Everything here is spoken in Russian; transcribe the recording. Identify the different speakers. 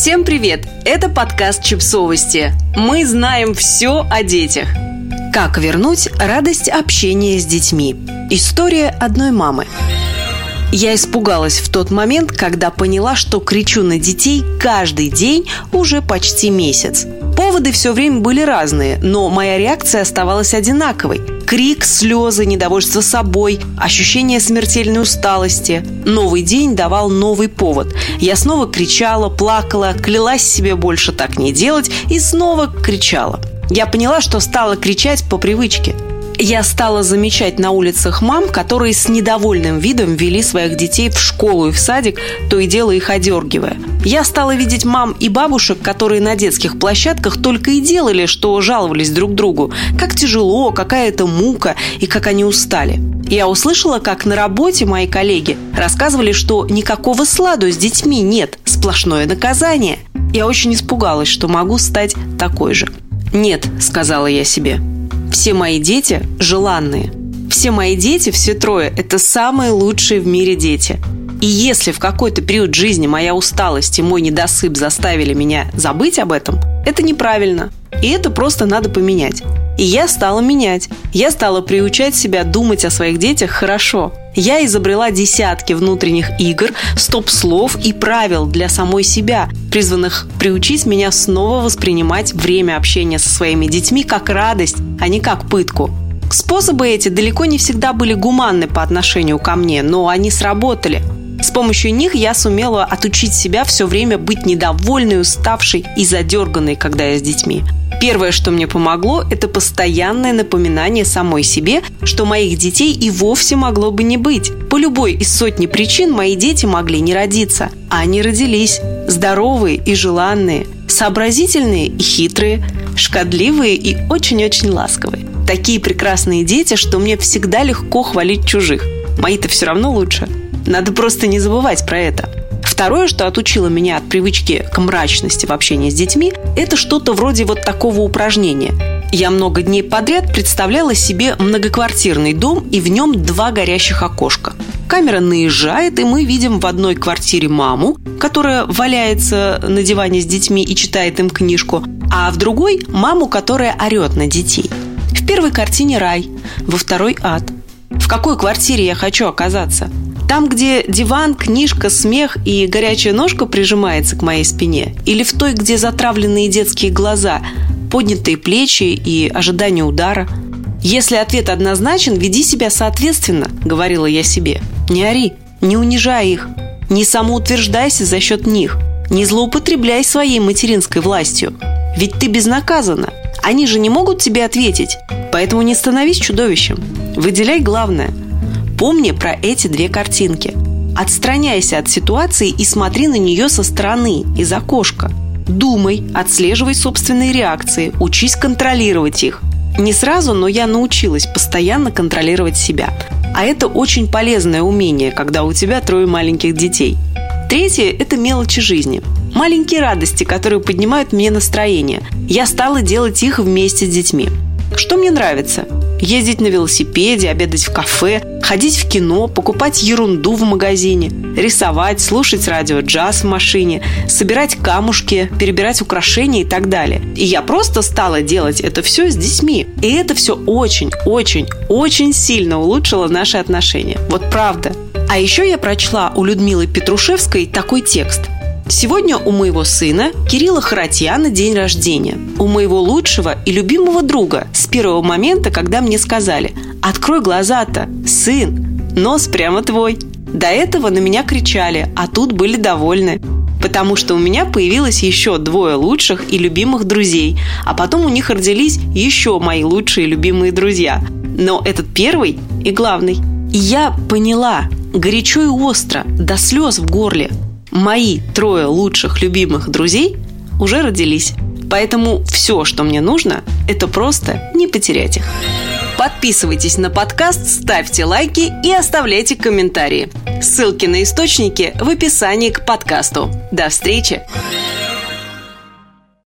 Speaker 1: Всем привет! Это подкаст Чипсовости. Мы знаем все о детях. Как вернуть радость общения с детьми? История одной мамы. Я испугалась в тот момент, когда поняла, что кричу на детей каждый день уже почти месяц. Поводы все время были разные, но моя реакция оставалась одинаковой. Крик, слезы, недовольство собой, ощущение смертельной усталости. Новый день давал новый повод. Я снова кричала, плакала, клялась себе больше так не делать и снова кричала. Я поняла, что стала кричать по привычке – я стала замечать на улицах мам, которые с недовольным видом вели своих детей в школу и в садик, то и дело их одергивая. Я стала видеть мам и бабушек, которые на детских площадках только и делали, что жаловались друг другу. Как тяжело, какая это мука и как они устали. Я услышала, как на работе мои коллеги рассказывали, что никакого сладу с детьми нет, сплошное наказание. Я очень испугалась, что могу стать такой же. «Нет», — сказала я себе, все мои дети желанные. Все мои дети, все трое, это самые лучшие в мире дети. И если в какой-то период жизни моя усталость и мой недосып заставили меня забыть об этом, это неправильно. И это просто надо поменять. И я стала менять. Я стала приучать себя думать о своих детях хорошо. Я изобрела десятки внутренних игр, стоп-слов и правил для самой себя, призванных приучить меня снова воспринимать время общения со своими детьми как радость, а не как пытку. Способы эти далеко не всегда были гуманны по отношению ко мне, но они сработали. С помощью них я сумела отучить себя все время быть недовольной, уставшей и задерганной, когда я с детьми. Первое, что мне помогло, это постоянное напоминание самой себе, что моих детей и вовсе могло бы не быть. По любой из сотни причин мои дети могли не родиться, а они родились. Здоровые и желанные, сообразительные и хитрые, шкодливые и очень-очень ласковые. Такие прекрасные дети, что мне всегда легко хвалить чужих. Мои-то все равно лучше. Надо просто не забывать про это. Второе, что отучило меня от привычки к мрачности в общении с детьми, это что-то вроде вот такого упражнения. Я много дней подряд представляла себе многоквартирный дом и в нем два горящих окошка. Камера наезжает, и мы видим в одной квартире маму, которая валяется на диване с детьми и читает им книжку, а в другой – маму, которая орет на детей. В первой картине рай, во второй – ад. В какой квартире я хочу оказаться? Там, где диван, книжка, смех и горячая ножка прижимается к моей спине? Или в той, где затравленные детские глаза, поднятые плечи и ожидание удара? Если ответ однозначен, веди себя соответственно, говорила я себе. Не ори, не унижай их, не самоутверждайся за счет них, не злоупотребляй своей материнской властью. Ведь ты безнаказана. Они же не могут тебе ответить. Поэтому не становись чудовищем. Выделяй главное – Помни про эти две картинки. Отстраняйся от ситуации и смотри на нее со стороны, из окошка. Думай, отслеживай собственные реакции, учись контролировать их. Не сразу, но я научилась постоянно контролировать себя. А это очень полезное умение, когда у тебя трое маленьких детей. Третье – это мелочи жизни. Маленькие радости, которые поднимают мне настроение. Я стала делать их вместе с детьми. Что мне нравится? Ездить на велосипеде, обедать в кафе, ходить в кино, покупать ерунду в магазине, рисовать, слушать радио джаз в машине, собирать камушки, перебирать украшения и так далее. И я просто стала делать это все с детьми. И это все очень, очень, очень сильно улучшило наши отношения. Вот правда. А еще я прочла у Людмилы Петрушевской такой текст – Сегодня у моего сына Кирилла Харатьяна день рождения. У моего лучшего и любимого друга с первого момента, когда мне сказали «Открой глаза-то, сын, нос прямо твой». До этого на меня кричали, а тут были довольны. Потому что у меня появилось еще двое лучших и любимых друзей, а потом у них родились еще мои лучшие и любимые друзья. Но этот первый и главный. И я поняла, горячо и остро, до слез в горле – мои трое лучших любимых друзей уже родились. Поэтому все, что мне нужно, это просто не потерять их. Подписывайтесь на подкаст, ставьте лайки и оставляйте комментарии. Ссылки на источники в описании к подкасту. До встречи!